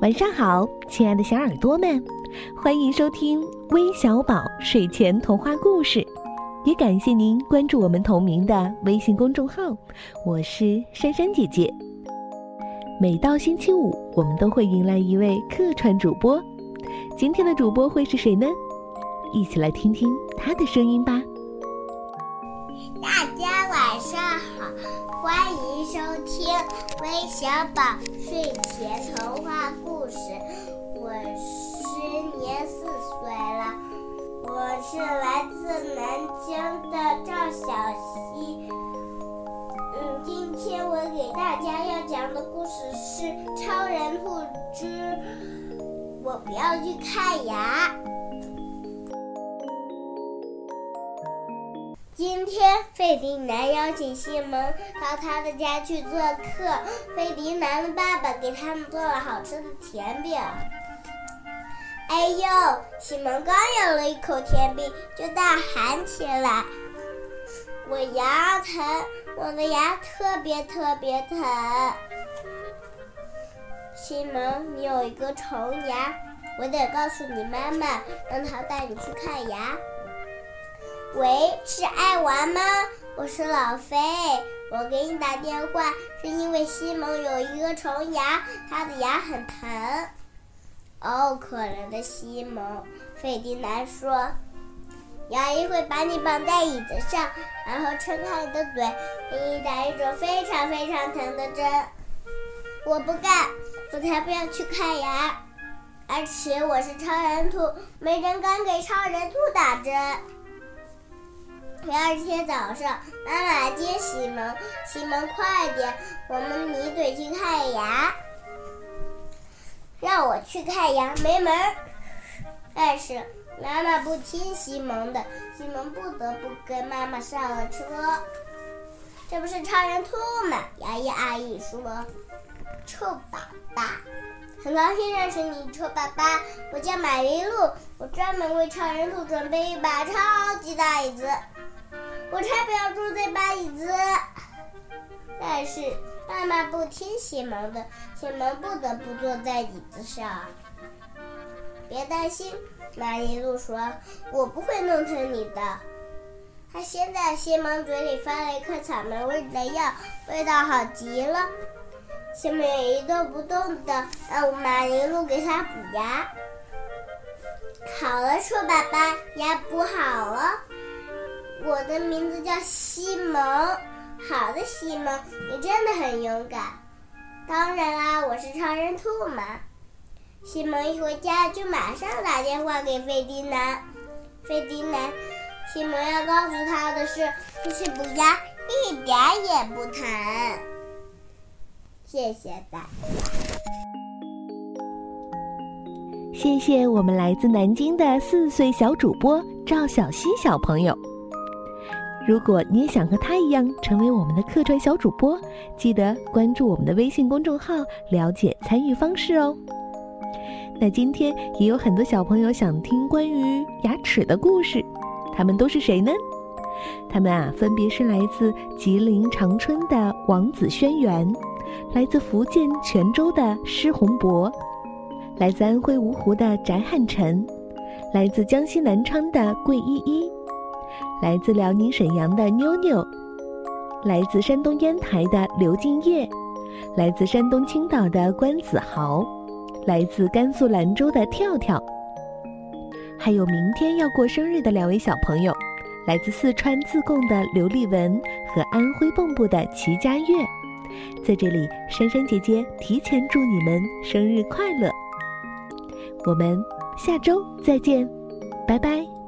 晚上好，亲爱的小耳朵们，欢迎收听微小宝睡前童话故事，也感谢您关注我们同名的微信公众号。我是珊珊姐姐。每到星期五，我们都会迎来一位客串主播。今天的主播会是谁呢？一起来听听他的声音吧。大家晚上，欢迎收听微小宝睡前童话故事。我今年四岁了，我是来自南京的赵小希。嗯，今天我给大家要讲的故事是《超人兔之我不要去看牙》。今天，费迪南邀请西蒙到他的家去做客。费迪南的爸爸给他们做了好吃的甜饼。哎呦，西蒙刚咬了一口甜饼，就大喊起来：“我牙疼，我的牙特别特别疼！”西蒙，你有一个虫牙，我得告诉你妈妈，让她带你去看牙。喂，是爱玩吗？我是老飞，我给你打电话是因为西蒙有一个虫牙，他的牙很疼。哦，可怜的西蒙，费迪南说，牙医会把你绑在椅子上，然后撑开你的嘴，给你打一种非常非常疼的针。我不干，我才不要去看牙，而且我是超人兔，没人敢给超人兔打针。第二天早上，妈妈接西蒙。西蒙，快点，我们你得去看牙。让我去看牙，没门儿！但是妈妈不听西蒙的，西蒙不得不跟妈妈上了车。这不是超人兔吗？牙医阿姨说：“臭粑粑，很高兴认识你，臭爸爸。我叫马云露，我专门为超人兔准备一把超级大椅子。”我才不要坐这把椅子！但是妈妈不听西蒙的，西蒙不得不坐在椅子上。别担心，玛丽露说：“我不会弄疼你的。”他先在西蒙嘴里放了一颗草莓味的药，味道好极了。西蒙一动不动的让玛丽露给他补牙。好了，臭爸爸，牙补好了。我的名字叫西蒙，好的，西蒙，你真的很勇敢。当然啦，我是超人兔嘛。西蒙一回家就马上打电话给费迪南。费迪南，西蒙要告诉他的是，这些补牙一点也不疼。谢谢大家。谢谢我们来自南京的四岁小主播赵小西小朋友。如果你也想和他一样成为我们的客串小主播，记得关注我们的微信公众号，了解参与方式哦。那今天也有很多小朋友想听关于牙齿的故事，他们都是谁呢？他们啊，分别是来自吉林长春的王子轩辕，来自福建泉州的施洪博，来自安徽芜湖的翟汉晨，来自江西南昌的桂依依。来自辽宁沈阳的妞妞，来自山东烟台的刘敬业，来自山东青岛的关子豪，来自甘肃兰州的跳跳，还有明天要过生日的两位小朋友，来自四川自贡的刘丽文和安徽蚌埠的齐佳悦，在这里，珊珊姐姐提前祝你们生日快乐！我们下周再见，拜拜。